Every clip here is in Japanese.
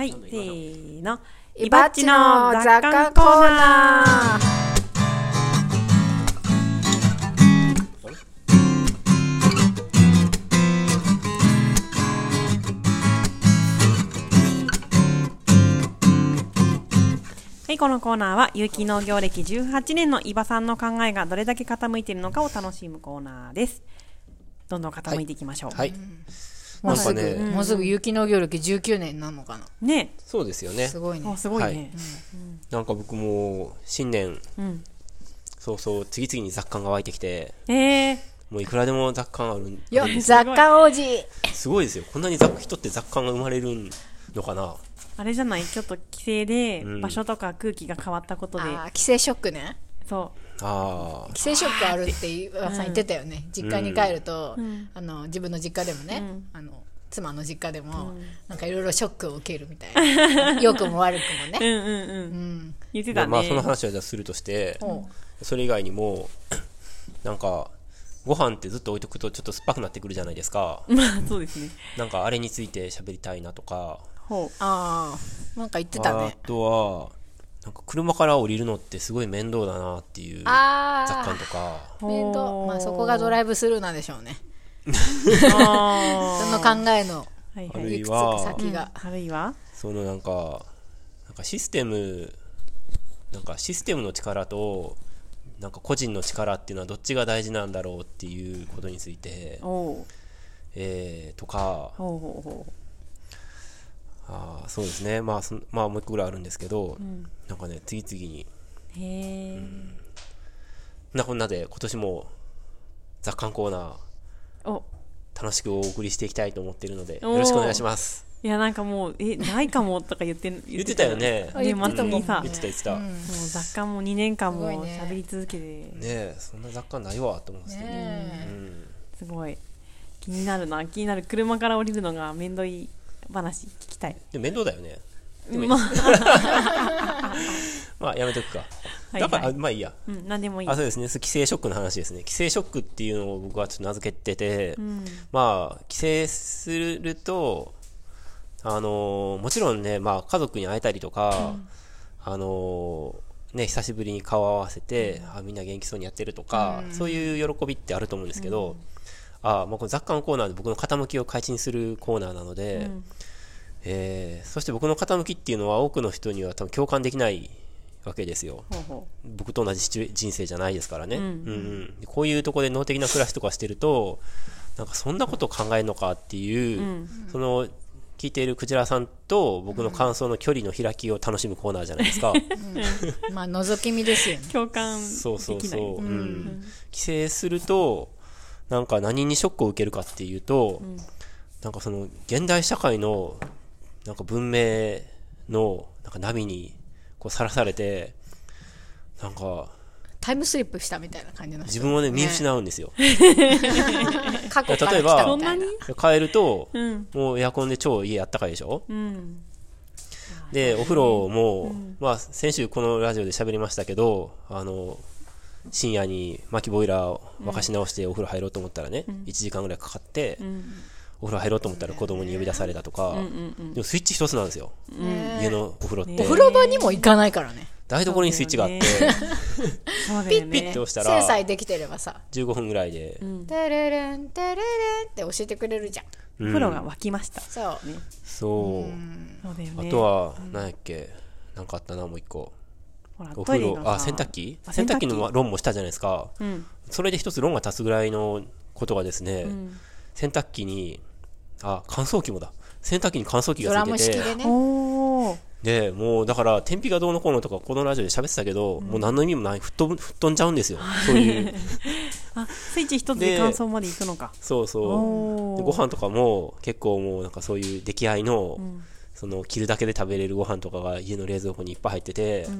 はい、せーの？イバッチの雑貨コーナーはい、このコーナーは有機農業歴18年の伊庭さんの考えがどれだけ傾いているのかを楽しむコーナーです。どんどん傾いていきましょう。はい。もうすぐ、なんかねもうすぐ有機農業歴19年になるのかな。ねそうですよねす。ごいねあ、。すごいはいね。なんか僕も新年、うん。そうそう、次々に雑感が湧いてきて、えー、もういくらでも雑感あるんよ雑貨王子すごいですよ。こんなに雑人って雑感が生まれるのかなあれじゃない？ちょっと規制でうん場所とか空気が変わったことで、あー、規制ショックね。そああ。規制ショックあるって岩さん言ってたよね。実家に帰ると、んあの、自分の実家でもね、うんあの、妻の実家でも、なんかいろいろショックを受けるみたいな。良くも悪くもう。うね。んうんうん。うん。言ってたね。まあその話はじゃあするとして、ほそれ以外にも、なんか、ご飯ってずっと置いとくとちょっと酸っぱくなってくるじゃないですか。まあそうですね。なんかあれについて喋りたいなとか、ほああ、なんか言ってたあね。とは、なんか車から降りるのってすごい面倒だなっていう雑あ感とか、う。面倒。まあそこがドライブスルーなんでしょうね。あ その考えのーはいあるいはか先が。あるいは？そのなんか、なんかシステム、なんかシステムの力と、なんか個人の力っていうのはどっちが大事なんだろうっていうことについて、えー、とか、ほうほうほあーそうですね、まあそん、まあもう一個ぐらいあるんですけど、う。うん。なんかね、次々に、へえ。なこんなで今年も雑感コーナー、お。楽しくお送りしていきたいと思っているので、よろしくお願いします。いやなんかもう、え、ないかもとか言って、言ってたよね。ね、まつにさ、言ってた言ってた。うん。ねもう雑貨も2年間も喋り続けて、え、そんな雑感ないわと思ってて。ねうん。すごい。気になるな。気になる。車から降りるのがめんどい話聞きたい。でも面倒だよね。でもまあ。まあやめとくか。はいだから、はいあまあいいや。うん何でもいい。あそうですね、規制ショックの話ですね。規制ショックっていうのを僕はちょっと名付けてて、うん。まあ、規制すると、あのーもちろんね、まあ、家族に会えたりとか、あのーね、久しぶりに顔を合わせて、あみんな元気そうにやってるとか、そういう喜びってあると思うんですけど、あまあ、この雑貨のコーナーで僕の傾きを開陳するコーナーなので、うん。えーそして僕の傾きっていうのは多くの人には多分共感できないわけですよ。ほうほ僕と同じ人生じゃないですからね、うんうんうん。こういうところで脳的な暮らしとかしてるとなんかそんなことを考えるのかっていう、うん。その聞いているクジラさんと僕の感想の距離の開きを楽しむコーナーじゃないですか。まあ覗き見ですよね。う共感できない。そうそうそう、うん。うん。規制するとなんか何にショックを受けるかっていうと、ん。なんかその現代社会のなんか文明のなんか波にこうさらされてなんかタイムスリップしたみたいな感じの人。自分をね見失うんですよ、過去例えばたみたいな。帰ると、うん。もうエアコンで超家あったかいでしょ？うん。で、お風呂も、まあ、先週このラジオで喋りましたけど、あの、深夜に薪ボイラーを沸かし直してお風呂入ろうと思ったらね、1時間ぐらいかかって、うん。お風呂入ろうと思ったら子供に呼び出されたとか、うんうんでもスイッチ一つなんですよ、家のお風呂って。ねお風呂場にも行かないからね。台所にスイッチがあって、そうだよね。ピッと押した制ら、裁できてればさ。15分ぐらいで、「テレレンテレレン」って教えてくれるじゃん。お風呂が沸きました。そう。ね。そう。あとは、何やっけ、なんかあったな、もう一個。ほらお風呂、あ、洗濯機？あ洗濯機の論もしたじゃないですか。うん。それで一つ論が立つぐらいのことがですね、うん。洗濯機に、あ、乾燥機もだ。洗濯機に乾燥機がついてて、式でね。で、もうだから、天日がどうのこうのとか、このラジオで喋ってたけど、もう何の意味もない、吹っ飛ぶ、吹っ飛んじゃうんですよ。そういう。あスイッチ一つでで乾燥まで行くのか。そうそう。ご飯とかも、結構もうなんかそういう出来合いの、ん。その、切るだけで食べれるご飯とかが家の冷蔵庫にいっぱい入ってて、ん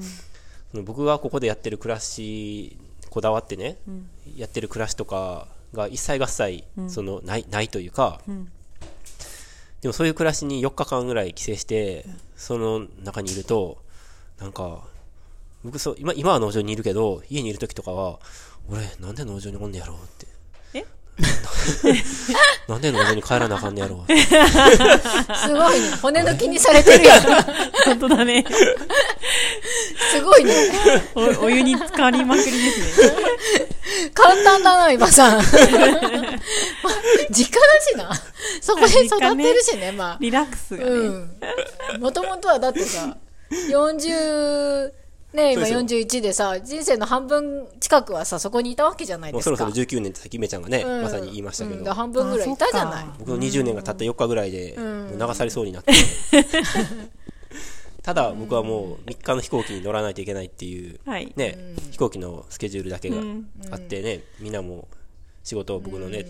その僕がここでやってる暮らし、こだわってね、んやってる暮らしとかが一切合切、その、ない、ないというか、んでもそういう暮らしに4日間ぐらい帰省して、その中にいると、なんか、僕そう、今、今は農場にいるけど、家にいる時とかは、俺、なんで農場におんねやろうって。え なんで喉に帰らなあかんねやろ。すごいね。骨抜きにされてるやん。本当だね。すごいね。おお湯に浸かりまくりですね。簡単だな、今さん。まあ実家だしな。そこで育ってるしね、まあ。リラックスがね。うん。もともとはだってさ、40、ね今そうです41でさ、人生の半分近くはさ、そこにいたわけじゃないですか。もうそろそろ19年ってさっきめちゃんがね、うん。まさに言いましたけど。うん。で、半分ぐらいいたじゃない。僕の20年がたった4日ぐらいで、もう流されそうになって。ただ僕はもう3日の飛行機に乗らないといけないっていう、はい。ね、飛行機のスケジュールだけがあってね、みんなも仕事を僕のね、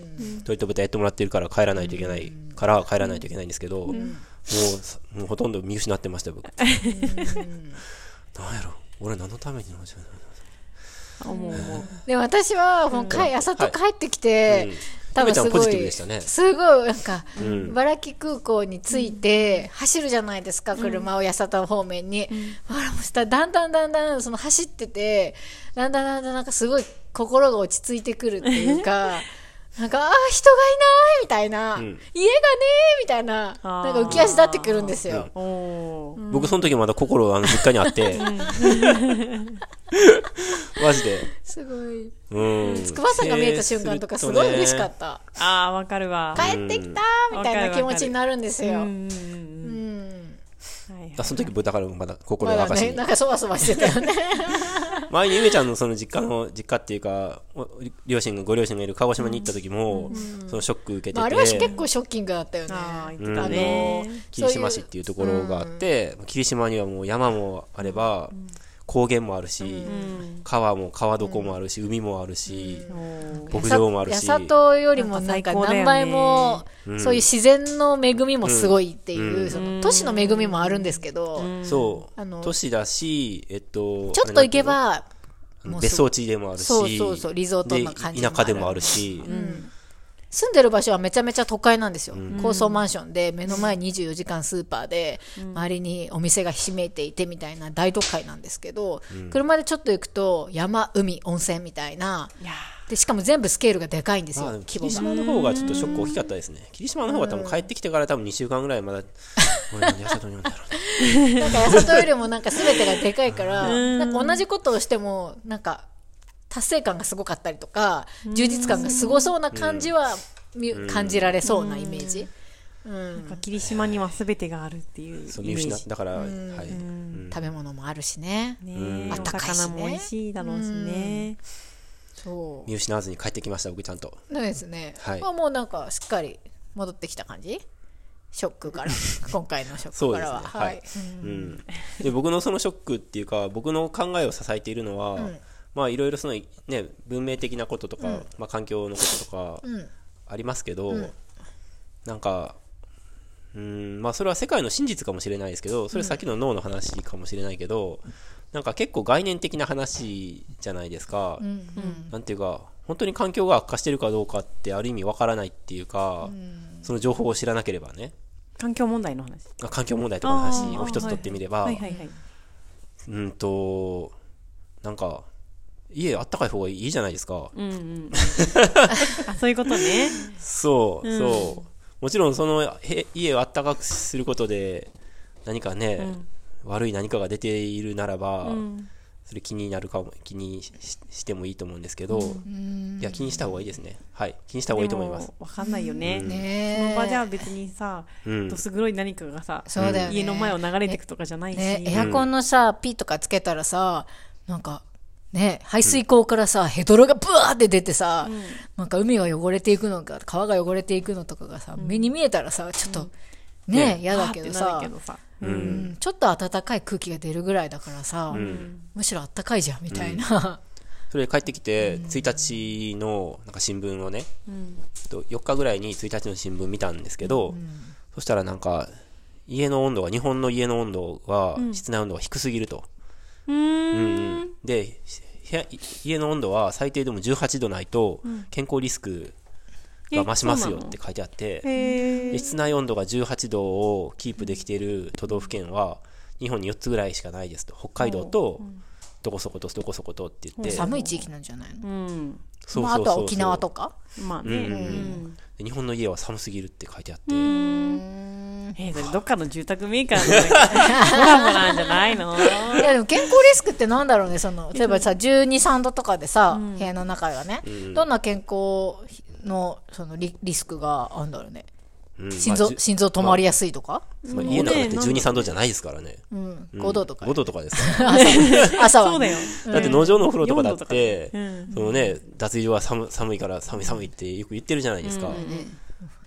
トイレット豚やってもらってるから帰らないといけないから帰らないといけないんですけど、もうさ、もうほとんど見失ってましたよ、僕。なんやろ俺何のために乗っちゃうの。で、私は、もう帰、朝と帰ってきて、うん。多分すごい、すごい、なんか、ん。茨城空港に着いて、走るじゃないですか、車を八幡方面に。あら、もうしたらだん。だんだんだん、その走ってて、だんだんだんだんなんかすごい心が落ち着いてくるっていうか、なんか、ああ、人がいないみたいな、ん家がねみたいな、なんか浮き足立ってくるんですよ。おー僕その時まだ心あの実家にあって、マジで。すごい。うん。筑波山が見えた瞬間とかすごい嬉しかった。ああ、わかるわ。帰ってきたみたいな気持ちになるんですよ。うんうんううんん。はいはいあその時だからまだ心が明かしに。なんかそわそわしてたよね。前にゆめちゃんのその実家の、実家っていうか、お両親が、ご両親がいる鹿児島に行った時も、そのショック受けてて、まあ、あれは結構ショッキングだったよね。ああ、言ってうんたね。霧島市っていうところがあって、霧島にはもう山もあれば、高原もあるし、うん。川も川床もあるし、海もあるし、牧場もあるし、八里よりもなんか何倍も、うん。そういう自然の恵みもすごいっていう、うん。その都市の恵みもあるんですけど、そう。あの都市だし、えっと、ちょっと行けあば、別荘地でもあるし、そうそうそうリゾートな感じ田舎でもあるし、住んでる場所はめちゃめちゃ都会なんですよ、高層マンションで目の前24時間スーパーで、周りにお店がひしめいていてみたいな大都会なんですけど、車でちょっと行くと山海温泉みたいな。でしかも全部スケールがでかいんですよ、まあ、霧島の方がちょっとショック大きかったですね。霧島の方が多分帰ってきてから多分2週間ぐらいまだ、俺なん で朝とに読んだろうね。なんか八里よりもなんか全てがでかいから、なんか同じことをしても、なんか達成感がすごかったりとか、充実感がすごそうな感じは、み感じられそうなイメージ。うんーなんか霧島には全てがあるっていうそう見失イメージ。だから、はい。うん食べ物もあるしね。ねうんお魚も美味しいだろうしね。そ見失わずに帰ってきました、僕ちゃんと。う。ですね。はいまあもうなんかしっかり戻ってきた感じ？ショックから。今回のショッ。クからは。はい。うん。で、僕のそのショックっていうか、僕の考えを支えているのは、まあ、いろいろその、ね、文明的なこととか、まあ、環境のこととか、ん。ありますけど、なんか、うん、まあ、それは世界の真実かもしれないですけど、それさっきの脳の話かもしれないけど、なんか結構概念的な話じゃないですか。なんていうか、本当に環境が悪化してるかどうかってある意味わからないっていうか、その情報を知らなければね、環境問題の話。あ環境問題とかの話を一つ取ってみれば、はいはいはい。うんと、なんか、家あったかい方がいいじゃないですか。うんうん。あ、そういうことね。そう、そう。もちろんそのへ家をあったかくすることで、何かね、悪い何かが出ているならば、うん。それ気になるかも、気にししてもいいと思うんですけど、いや、気にした方がいいですね。はい。気にした方がいいと思いますわかんないよね。ねその場じゃえ。別にさ、うんどす黒い何かがさ。家の前を流れていくとかじゃないし。ね、エアコンのさ、ピーとかつけたらさ、なんか、ね、排水口からさ、ヘドロがブワーって出てさ、なんか海が汚れていくのか、川が汚れていくのとかがさ、目に見えたらさ、ちょっと、ね、嫌だけどさ。るけどさ。うん、ちょっと暖かい空気が出るぐらいだからさ、むしろ暖かいじゃん、みたいな。それで帰ってきて、1日のなんか新聞をね、と4日ぐらいに1日の新聞見たんですけど、そしたらなんか、家の温度が、日本の家の温度は、室内温度が低すぎると。うーん。で、部屋家の温度は最低でも18度ないと、健康リスクが増しますよって書いてあって、へー。で室内温度が18度をキープできている都道府県は、日本に4つぐらいしかないですと。北海道と、どこそことどこそことって言って、寒い地域なんじゃないの？うん。そうまあ、そうそうそう。あとは沖縄とか？まあね、うん。うん。うんで日本の家は寒すぎるって書いてあって、えー、それどっかの住宅メーカーのコラボなんじゃないの？いやでも健康リスクってなんだろうねその例えばさ12、3度とかでさ、部屋の中がね、どんな健康のそのリリスクがあるんだろうね。うん心臓,、心臓止まりやすいとか、まあ家の中だってね12、3度じゃないですからね。うんうん5度とか、5度とかですから。朝はそうだよ。だって農場のお風呂とかだ4度とかって、うんそのね、脱衣所は寒寒いから寒い寒いってよく言ってるじゃないですか。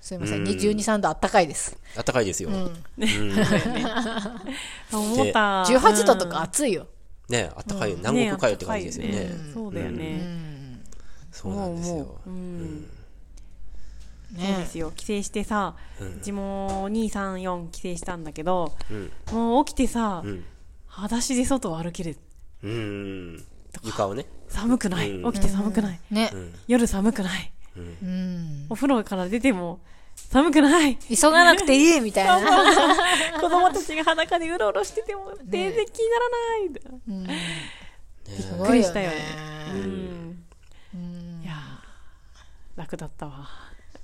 すいません、うん12、3度あったかいです。あったかいですよ。思った。18度とか暑いよ。ね、あったかいよ。南国かよって感じですよね。そうだよね。そうなんですよ。うん。そうでねすよ。帰省してさ、うちも2、3、4帰省したんだけど、うん。もう起きてさう、ん。裸足で外を歩ける。うん。床をね。寒くない。うん起きて寒くない。ねう。ん。夜寒くない。うん。お風呂から出ても寒くない。急がなくていいみたいな。子供たちが裸でうろうろしてても全然気にならない。すびっくりしたよね。うん。いやー楽だったわ。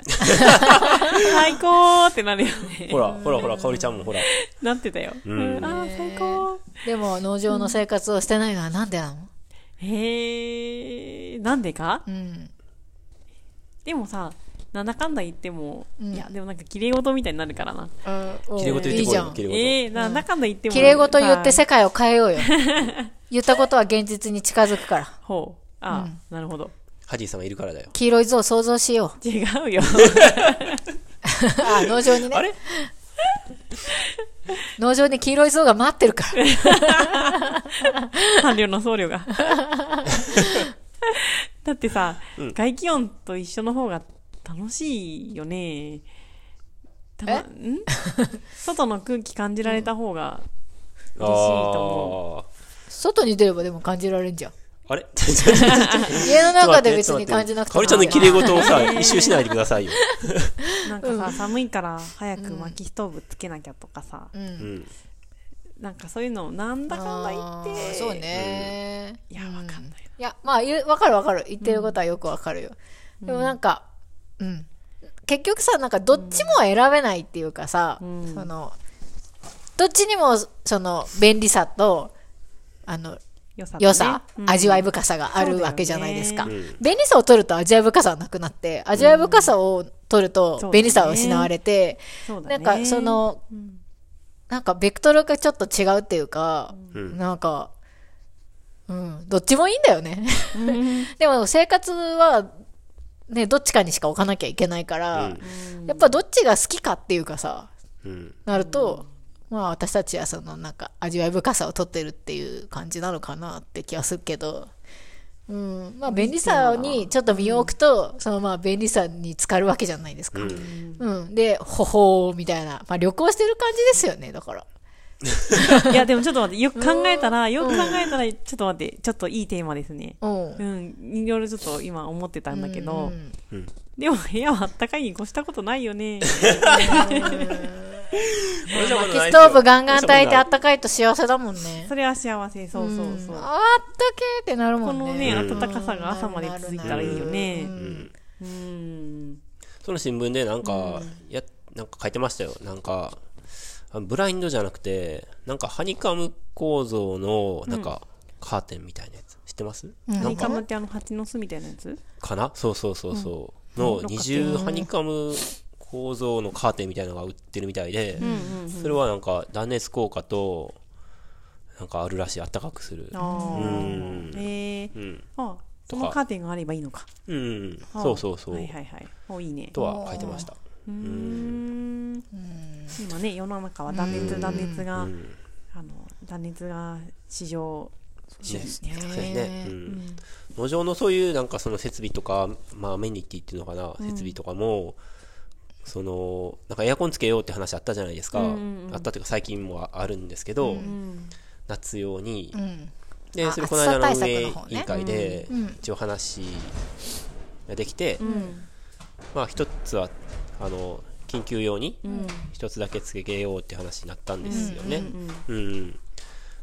最高ってなるよね。ほら、ほらほら、かおりちゃんもほら。なってたよ。んうんあー最高。でも農場の生活をしてないのはなんでなの？へえ、なんでか？うん。でもさ、なんだかんだ言っても、いや、でもなんか綺麗事みたいになるからな。きれい事言ってこいよ、いいじゃんき。れい事。ええ、なんだかんだ言っても。綺麗事言ってさ世界を変えようよ。言ったことは現実に近づくから。ほう。ああ、なるほど。ハジーさんがいるからだよ。黄色い像を想像しよう。違うよ。あ、農場にね。あれ？農場に黄色い像が待ってるから。伴侶の僧侶が。だってさ、外気温と一緒の方が楽しいよね。たのえ？ん？外の空気感じられた方があ嬉しいと思ー外に出ればでも感じられるんじゃん。あれ？家の中で別に感じなくてもかおりちゃんの綺麗事をさ、一周しないでくださいよ。う。なんかさ、寒いから早く薪ストーブつけなきゃとかさ、うん。うん。なんかそういうのなんだかんだ言あって。ーそうね。いや、わかんない。いや、まあ、わかるわかる。言ってることはよくわかるよ。でもなんか、うん。結局さ、なんかどっちも選べないっていうかさ、んその、どっちにも、その、便利さと、あの、良さとね。良さ、うん。味わい深さがあるわけじゃないですか。うん。便利さを取ると味わい深さはなくなって、味わい深さを取ると便利さは失われて、そうだね。なんかその、なんかベクトルがちょっと違うっていうか、ん。なんか、うん、どっちもいいんだよね。でも生活は、ね、どっちかにしか置かなきゃいけないから、やっぱどっちが好きかっていうかさ、うん。なると、まあ私たちはそのなんか味わい深さを取ってるっていう感じなのかなって気はするけど、うん、まあ便利さにちょっと身を置くと、そのまあ便利さに浸かるわけじゃないですか。うん。で、ほほーみたいな、まあ旅行してる感じですよね、だから。いや、でもちょっと待って、よく考えたら、よく考えたら、ちょっと待って、ちょっといいテーマですね。うん。うん、いろいろちょっと今思ってたんだけど、うん。でも部屋はあったかいに越したことないよね。薪ストーブガンガン炊いてあったかいと幸せだもんね。それは幸せ、そうそうそう。あったけーってなるもんね。このね、暖かさが朝まで続いたらいいよね。うん。その新聞でなんか、や、なんか書いてましたよ。なんか、ブラインドじゃなくて、なんかハニカム構造の、なんか、カーテンみたいなやつ。知ってます、ハ、ニカムってあの蜂の巣みたいなやつかなそうそうそうそう。の二重ハニカム構造のカーテンみたいなのが売ってるみたいで、それはなんか断熱効果と、なんかあるらしい、あったかくする。ああ。うんへえ。うん。あそのカーテンがあればいいのか。うん。そうそうそう。はいはいはい。お、いいね。とは書いてました。うん。今ね、世の中は断熱、断熱が、あ。の、断熱が市場、そうですね。ねうん。農場のそういうなんかその設備とか、まあアメニティっていうのかな、設備とかも、その、なんかエアコンつけようって話あったじゃないですか。あったというか最近もあるんですけど、夏用に。うん。で、あそれこの間の運営委員会でうん一応話ができて、うん。まあ一つは、あの、緊急用に一つだけつけようって話になったんですよね。うんうん。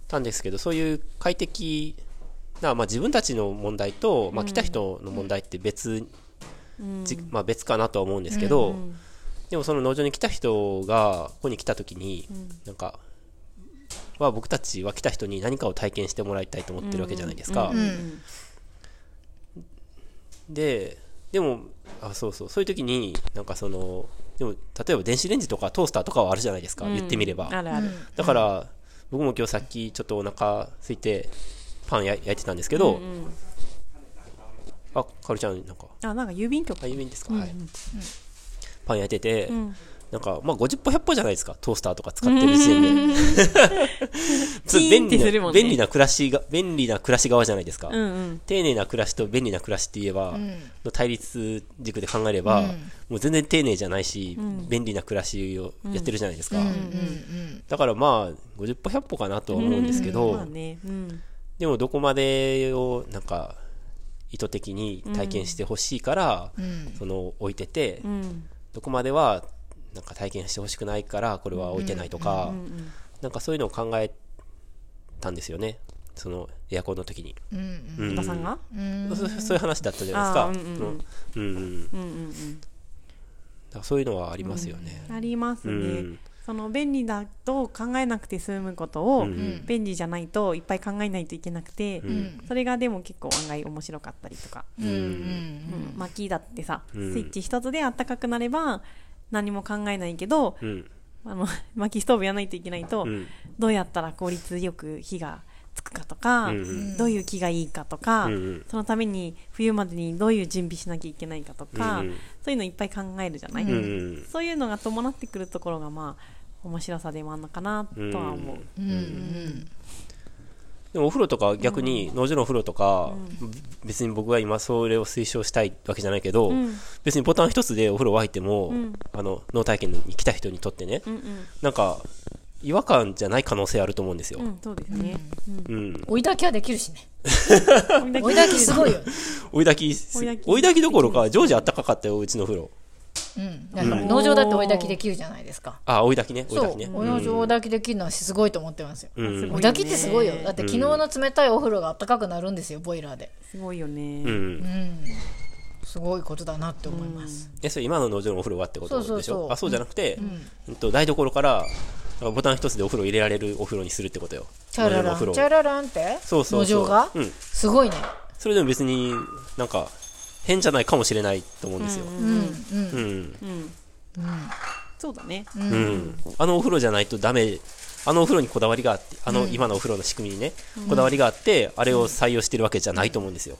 たんですけど、そういう快適からまあ自分たちの問題と、まあ、来た人の問題って別、じまあ、別かなとは思うんですけど、でもその農場に来た人がここに来た時に、なんかは僕たちは来た人に何かを体験してもらいたいと思ってるわけじゃないですか。うんででもあそうそうそういう時になんかそのでも例えば電子レンジとかトースターとかはあるじゃないですか、言ってみれば。あるある。だから、僕も今日さっきちょっとお腹空いてパンや焼いてたんですけど、あかおりちゃんなんかあ、なんか郵便局。あ郵便ですか、はい、パン焼いてて、なんかまあ50歩100歩じゃないですかトースターとか使ってる時点で。便利なね。便利な暮らしが便利な暮らし側じゃないですか、うんうん。丁寧な暮らしと便利な暮らしって言えば、の対立軸で考えれば、もう全然丁寧じゃないし、便利な暮らしをやってるじゃないですか、だからまあ50歩100歩かなとは思うんですけど、まあね。うん。でもどこまでをなんか意図的に体験してほしいから、その置いてて、うん。どこまではなんか体験してほしくないからこれは置いてないとか、なんかそういうのを考えたんですよね。そのエアコンの時に、うんおばさんが？そそういう話だったじゃないですか。そういうのはありますよね、ありますね。うんその便利だと考えなくて済むことを、ん。便利じゃないといっぱい考えないといけなくて、それがでも結構案外面白かったりとか、うん。うん。うん。薪だってさ、ん。スイッチ一つで暖かくなれば何も考えないけど、うん。あの 薪ストーブやらないといけないと、うん。どうやったら効率よく火がつくかとか、どういう木がいいかとか、そのために冬までにどういう準備しなきゃいけないかとか、そういうのいっぱい考えるじゃない、そういうのが伴ってくるところがまあ面白さでもあるのかなとは思う。うん。うんでもお風呂とか逆に農場のお風呂とか、別に僕が今それを推奨したいわけじゃないけど、別にボタン一つでお風呂沸いても、あの脳体験に来た人にとってね、うん。うんなんか違和感じゃない可能性あると思うんですよ。うん、そうですね。うん。追い炊きはできるしね。うん、追い炊きすごいよ。ね 追い炊き、追い炊き。追い炊きどころか、常時あったかかったよ、うちの風呂。うん。農場だって追い炊きできるじゃないですか。あ、追い炊きね、追いそう炊きね。農場追い炊きできるのはすごいと思ってますよ。追い炊きってすごいよ。だって昨日の冷たいお風呂が暖かくなるんですよボイラーで。すごいよね。うん。うん。すごいことだなって思います。え、それ今の農場のお風呂はってことでしょ？そうそうそう。あ、そうじゃなくて、うん。と台所から、ボタン一つでお風呂入れられるお風呂にするってことよ。チャララン。チャラランって？そうそうそう。農場が？うん。すごいね。それでも別になんか変じゃないかもしれないと思うんですよ。うんうんうん。うん。そうだね。うん。あのお風呂じゃないとダメ。あのお風呂にこだわりがあって、あの今のお風呂の仕組みにね、こだわりがあって、あれを採用してるわけじゃないと思うんですよ。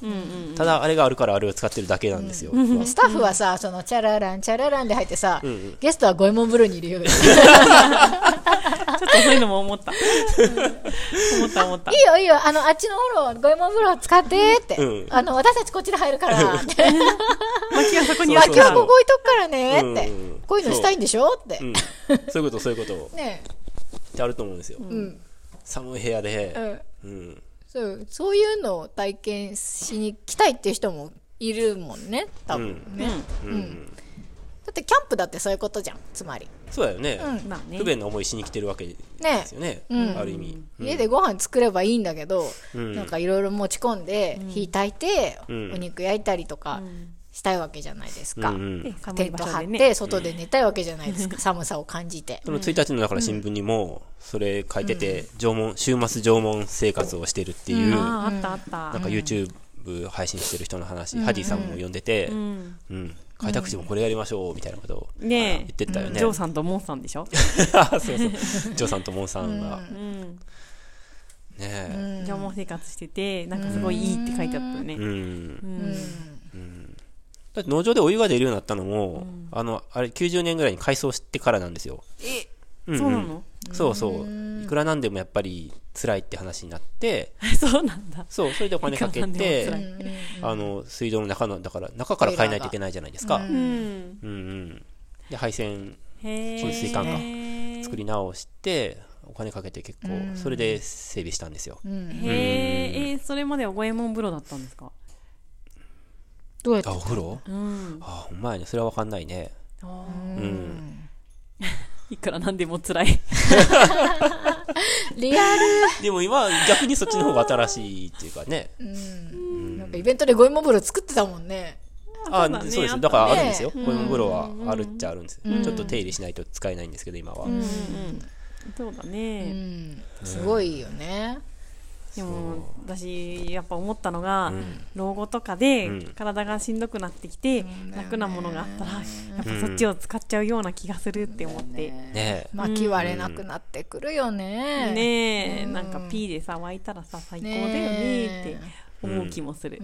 ただ、あれがあるからあれを使ってるだけなんですよ。スタッフはさ、そのチャララン、チャラランで入ってさ、ゲストは五右衛門風呂にいるよ。っとそういうのも思った。思った思った。よいいよ、あの、あっちの風呂、五右衛門風呂使ってって。うんあの、私たちこっちで入るから。って薪はそこにそうそうあ、今日ここ置いとくからねってうんうん。こういうのしたいんでしょ？ってう。ん。そういうこと、そういうこと ねってあると思うんですよ。うん。寒い部屋でう、ん。うん。そう、そういうのを体験しに来たいっていう人もいるもんね、多分ね。うん。だってキャンプだってそういうことじゃん、つまり。そうだよね。まあね不。便な思いしに来てるわけでねすよね。うんある意味。家でご飯作ればいいんだけど、んなんかいろいろ持ち込んで、火炊いて、んお肉焼いたりとかしたいわけじゃないですか。うんうんで寒いテント張って。外で寝たいわけじゃないですか、寒さを感じて。その1日のだから新聞にも、それ書いてて、縄文、週末縄文生活をしてるっていう、なああ、あったあったん。か YouTube 配信してる人の話、ハディさんも読んでて、うん。開拓地もこれやりましょう、みたいなことをね言ってたよね。ジョーさんとモンさんでしょ？そうそう。ジョーさんとモンさんが。うん。ねえ。縄文生活してて、なんかすごいいいって書いてあったよね。うん。うん。だって農場でお湯が出るようになったのも、あの、あれ90年ぐらいに改装してからなんですよ。え、んそうなの？そうそう。いくらなんでもやっぱり辛いって話になって、そうなんだ。そう、それでお金かけいくらなんでても辛い、あの、水道の中の、だから中から変えないといけないじゃないですか。うん。うんうん。で、配線へえ。そういう水管かへ作り直して、お金かけて結構、それで整備したんですよ。え、えー、それまでは五右衛門風呂だったんですか？どうやって？あ、お風呂？うん。あ、ほんまやね。それはわかんないね。うん。いくらなんでも辛い。リアルでも今、逆にそっちの方が新しいっていうかね。なんかイベントでゴイモ風呂作ってたもんねあそうだねそうです。あだからあるんですよ。ねこういう風呂はあるっちゃあるんですよ。ちょっと手入れしないと使えないんですけど、今は。うんうんそうだうね、んすごいよねでも私やっぱ思ったのが、ん。老後とかでうん。体がしんどくなってきて、楽なものがあったらやっぱそっちを使っちゃうような気がするって思って、ね。え。巻き割れなくなってくるよね。ねえ、なんか P でさ沸いたらさ最高だよねって思う気もする。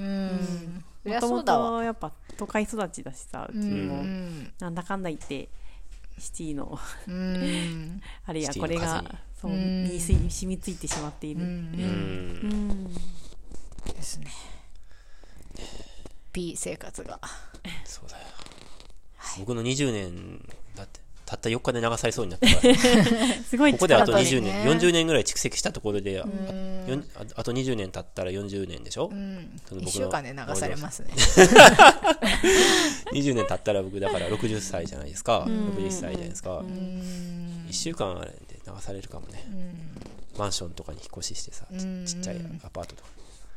もともとやっぱ都会育ちだしさうちうもん。なんだかんだ言ってシティの。うん。あれやシティのこれがそうに染みついてしまっている。ですね。P 生活が。そうだよ。僕の20年、たった4日で流されそうになったから。すごいここであと力だね20年、ね40年ぐらい蓄積したところで、あああと20年経ったら40年でしょ？うんその僕の1週間で流されますね ?20 年経ったら僕だから60歳じゃないですか。60歳じゃないですか。うん1週間で流されるかもね。マンションとかに引っ越ししてさ、ちっちゃいアパートとか。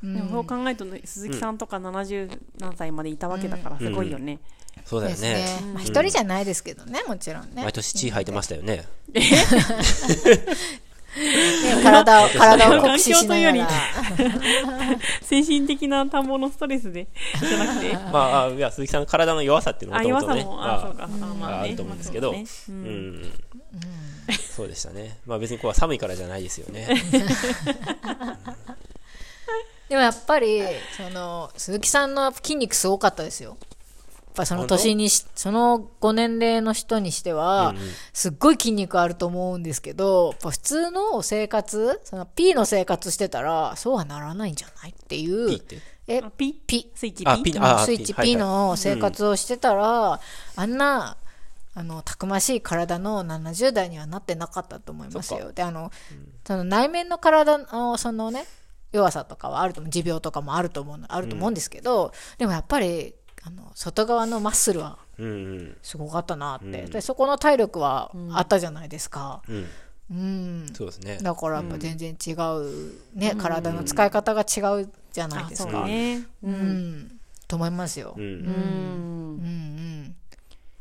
でもそう考えるとね鈴木さんとか70何歳までいたわけだからすごいよね。そうだよですね。ね。まあ一人じゃないですけどねもちろんね。毎年血吐いてましたよね。ね体を 体を酷使しながら。精神的な田んぼのストレスでじゃなくて。まああ、いや、鈴木さんの体の弱さっていうのあ、は弱さもともとね、も、あ、そうまか、あまあると思うんですけど。まあそうだね。ううん。ん。そうでしたね。まあ別にここは寒いからじゃないですよね。でもやっぱりその鈴木さんの筋肉すごかったですよ。やっぱその年にしそのご年齢の人にしては、うんうん。すっごい筋肉あると思うんですけどやっぱ普通の生活その P の生活してたらそうはならないんじゃないっていう。えあピ P スイッチあ P? あスイッチ P の生活をしてたら、あんなあのたくましい体の70代にはなってなかったと思いますよ。であの、その内面の体のそのね弱さとかはあると思う持病とかもあると思うのあると思うんですけど、でもやっぱりあの外側のマッスルはうんうん。すごかったなって、うんでそこの体力はあったじゃないですか。うん。うんそうですね。だからやっぱ全然違う、ね体の使い方が違うじゃないあ、そうですか。ね。う。んと思いますよ。う。うんうんん。うん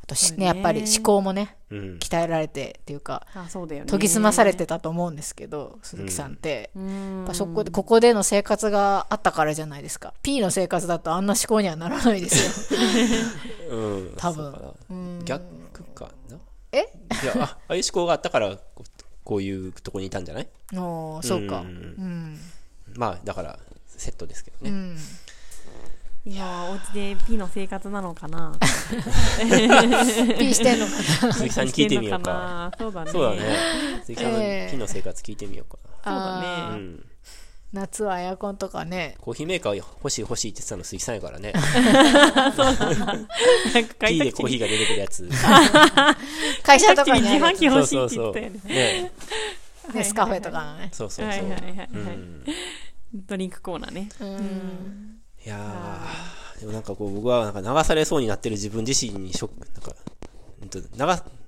あとねねやっぱり思考もねうん。鍛えられてっていうかあ、そうだよね。研ぎ澄まされてたと思うんですけど鈴木さんって、うん。やっぱそこでここでの生活があったからじゃないですか。P の生活だとあんな思考にはならないですよ。うん。多分。逆かな？え？いや、あ、ああいう思考があったから、こうこういうとこにいたんじゃない？おーそうか。ううん。んまあ、だから、セットですけどね。うん今はお家で P の生活なのかな P してんのかな鈴木さんに聞いてみようか。か。そうだね。そうだね。鈴木さんのええ木の生活聞いてみようかそうだな。ね。うん。夏はエアコンとかねコーヒーメーカー欲しい欲しいって言ってたの鈴木さんやからね。なんか買 P いたくてでコーヒーが出てくるやつ。会社とかに自販機欲しいってそうそう。言ったよね。ねネスカフェとかのねそうそうそう。はいはいはいはい。うん。ドリンクコーナーね。うんいやー、でもなんかこう僕はなんか流されそうになってる自分自身にショック、なんか、うんと流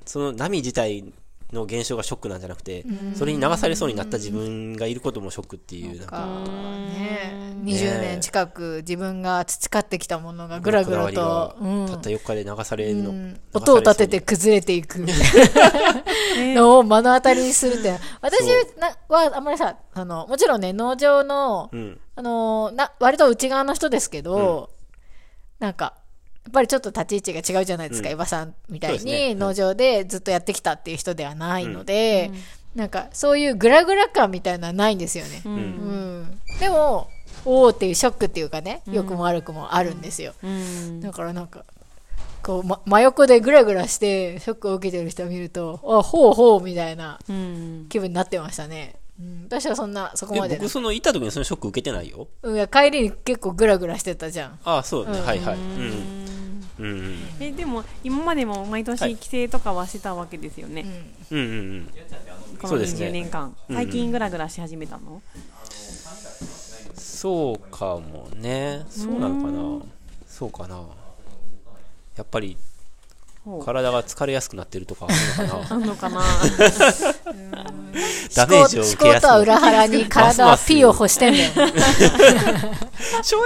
その波自体の現象がショックなんじゃなくて、それに流されそうになった自分がいることもショックっていう、なんか、かね20年近く自分が培ってきたものがぐらぐらと、たった4日で流されるの。音を立てて崩れていく。のを目の当たりにするって。私なはあんまりさあのもちろんね農場の、うん。あのな割と内側の人ですけど、なんかやっぱりちょっと立ち位置が違うじゃないですか、うん伊庭さんみたいに農場でずっとやってきたっていう人ではないので、なんかそういうグラグラ感みたいなのはないんですよね。う。うんん。うん、でもおおっていうショックっていうかね良くも悪くもあるんですよ、うん。だからなんかこう、ま、真横でグラグラしてショックを受けてる人を見るとあほうほうみたいなうん。気分になってましたね、うん、私はそんなそこえまでな僕その、いた時にそのショック受けてないよ。うんいや帰りに結構グラグラしてたじゃんああ、そうだね。うんはいはい。うん。うん。え、でも、今までも毎はい年帰省とかはしてたわけですよね。うんうんうん。このそうですね20年間。うん最近グラグラし始めたの？そうかもね。そうなのかな。そうかな。やっぱり、体が疲れやすくなってるとかあるのかな。ダメージを受けやすく思考とは裏腹に体はピーを欲してんだよ。しょ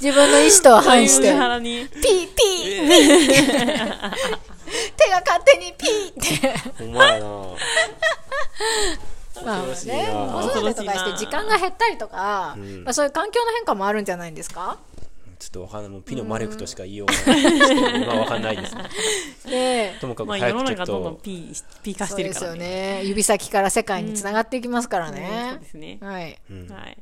自分の意思とは反して。ピーピー。ピー。手が勝手にピーって。えほんまやな。まあね、な。子育てとかして時間が減ったりとか、まあそういう環境の変化もあるんじゃないんですか？ちょっとわかんない。もうピノマレクとしか言いようがない。ですけど今わかんないです。で、ともかくまあ世早くちょっの中どんどんとピーピー化しそうですてるからね。よね。指先から世界につながっていきますからそうねで。すね。はい。はい。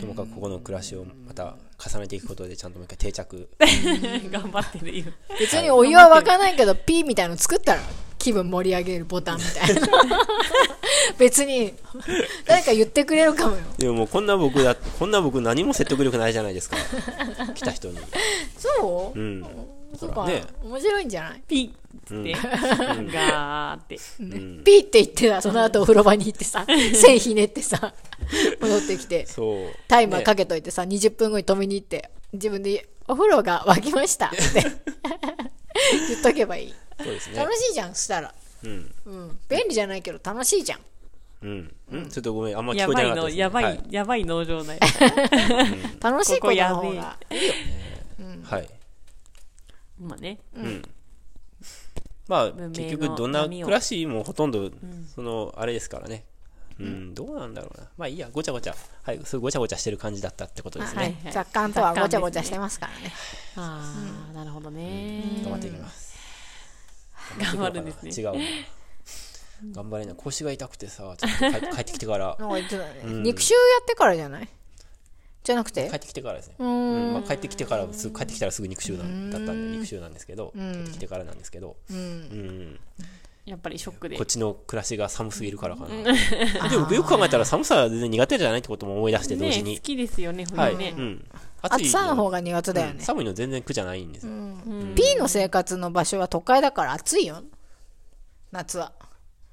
ともかくここの暮らしをまた重ねていくことでちゃんともう一回定着。頑張ってる今別にお湯は沸かないけど、ピーみたいの作ったら気分盛り上げるボタンみたいな。別に、誰か言ってくれるかもよ。でももうこんな僕だこんな僕何も説得力ないじゃないですか。来た人に。そう？うん。そうか、ね。面白いんじゃない？ピッつって ガーって。うん。ピーって言ってた、その後お風呂場に行ってさ、線ひねってさ、戻ってきて、そう。タイマーかけけといてさ、20分後に止めに行って、自分で、お風呂が沸きました。って。言っとけばいい。そうですね。楽しいじゃん、そしたら。うん。うん。便利じゃないけど楽しいじゃん。うん。うん。ちょっとごめんあんま聞やこえてばいのやなかったですね。はばいやばい農場内楽しいことの方が。はいまあねうん。まあ結局どんな暮らしもほとんどそのあれですからね。うん。どうなんだろうな。まあいいや。ごちゃごちゃ。はい。そうごちゃごちゃしてる感じだったってことですはいね雑感とはごちゃごちゃしてますからね。ああなるほどね。頑張っていきます。頑張るんですね。違うな頑張れない腰が痛くてさちょっと帰 帰ってきてからなんか言ってたね。うん肉臭やってからじゃない？じゃなくて？帰ってきてからですねううんん。まあ帰ってきてからすぐ帰ってきたらすぐ肉臭なんだったんで肉臭なんですけど帰ってきてからなんですけどうん。うんやっぱりショックでこっちの暮らしが寒すぎるからかな。でも僕よく考えたら寒さは全然苦手じゃないってことも思い出して同時に。ね好きですよねはい。冬ねうん。暑さの方がが苦手だよね。寒いの全然苦じゃないんですよ。P の生活の場所は都会だから暑いよ。夏は。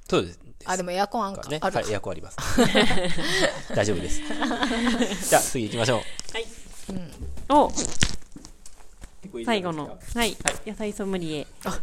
そうです。あ、でもエアコンあんか。ね。あるはい、エアコンあります。大丈夫です。じゃあ次行きましょう。お最後のはい野菜ソムリエあ